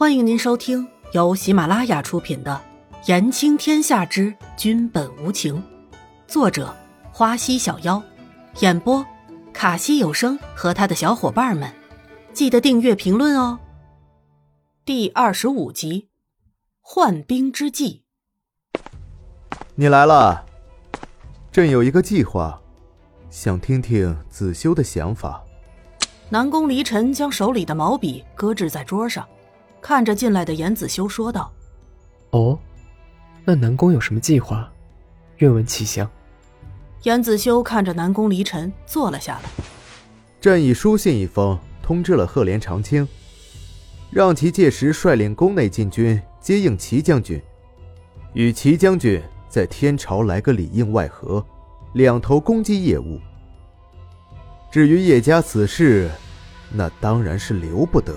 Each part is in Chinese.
欢迎您收听由喜马拉雅出品的《言情天下之君本无情》，作者花溪小妖，演播卡西有声和他的小伙伴们。记得订阅、评论哦。第二十五集，换兵之计。你来了，朕有一个计划，想听听子修的想法。南宫离尘将手里的毛笔搁置在桌上，看着进来的严子修说道：“哦，那南宫有什么计划？愿闻其详。”严子修看着南宫离尘坐了下来。朕已书信一封，通知了赫连长青，让其届时率领宫内禁军接应齐将军，与齐将军在天朝来个里应外合，两头攻击业务。至于叶家此事，那当然是留不得。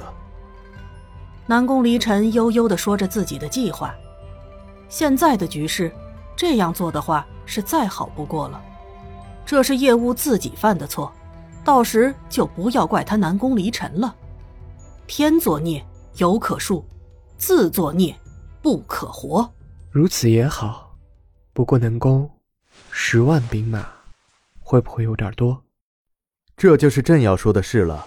南宫离尘悠悠的说着自己的计划。现在的局势，这样做的话是再好不过了。这是叶雾自己犯的错，到时就不要怪他南宫离尘了。天作孽犹可恕，自作孽不可活。如此也好，不过南宫，十万兵马会不会有点多？这就是朕要说的事了。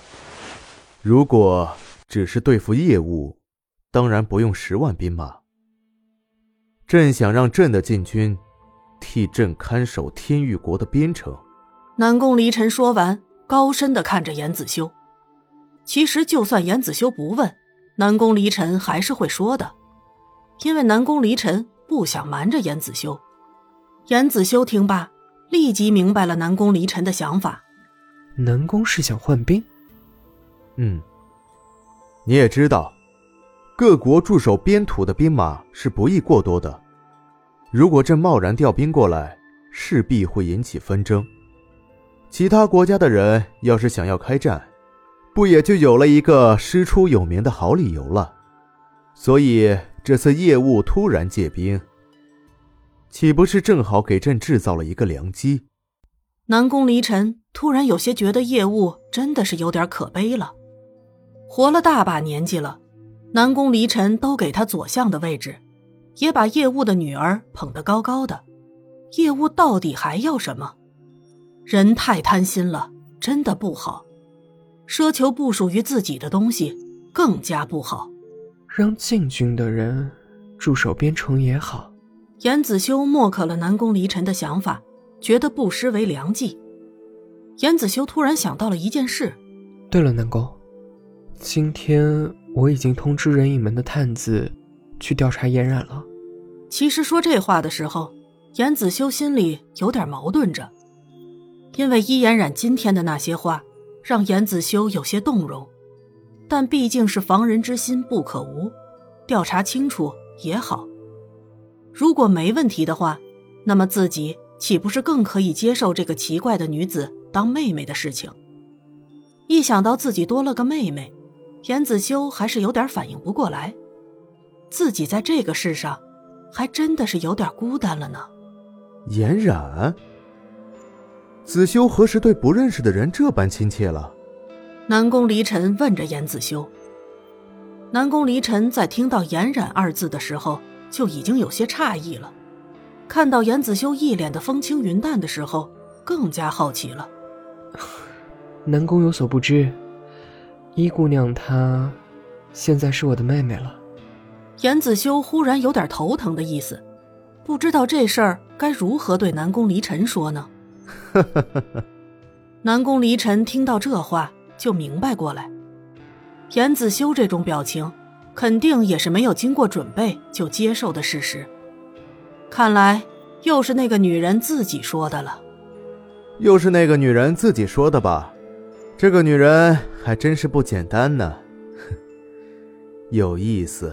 如果只是对付业务，当然不用十万兵马。朕想让朕的禁军替朕看守天域国的边城。南宫离尘说完，高深的看着严子修。其实，就算严子修不问，南宫离尘还是会说的，因为南宫离尘不想瞒着严子修。严子修听罢，立即明白了南宫离尘的想法。南宫是想换兵，嗯，你也知道，各国驻守边土的兵马是不易过多的。如果朕贸然调兵过来，势必会引起纷争。其他国家的人要是想要开战，不也就有了一个师出有名的好理由了？所以这次业务突然借兵，岂不是正好给朕制造了一个良机？南宫离尘突然有些觉得业务真的是有点可悲了。活了大把年纪了，南宫离尘都给他左相的位置，也把叶务的女儿捧得高高的。叶务到底还要什么？人太贪心了，真的不好。奢求不属于自己的东西，更加不好。让禁军的人驻守边城也好。严子修默可了南宫离尘的想法。觉得不失为良计。严子修突然想到了一件事。对了，南宫，今天我已经通知人影门的探子去调查嫣然了。其实说这话的时候，严子修心里有点矛盾着，因为伊嫣然今天的那些话让严子修有些动容，但毕竟是防人之心不可无，调查清楚也好。如果没问题的话，那么自己。岂不是更可以接受这个奇怪的女子当妹妹的事情？一想到自己多了个妹妹，严子修还是有点反应不过来。自己在这个世上，还真的是有点孤单了呢。颜冉，子修何时对不认识的人这般亲切了？南宫离尘问着严子修。南宫离尘在听到“颜冉”二字的时候，就已经有些诧异了。看到严子修一脸的风轻云淡的时候，更加好奇了。南宫有所不知，依姑娘她现在是我的妹妹了。严子修忽然有点头疼的意思，不知道这事儿该如何对南宫离尘说呢？南宫离尘听到这话就明白过来，严子修这种表情，肯定也是没有经过准备就接受的事实。看来又是那个女人自己说的了。又是那个女人自己说的吧？这个女人还真是不简单呢，哼 有意思。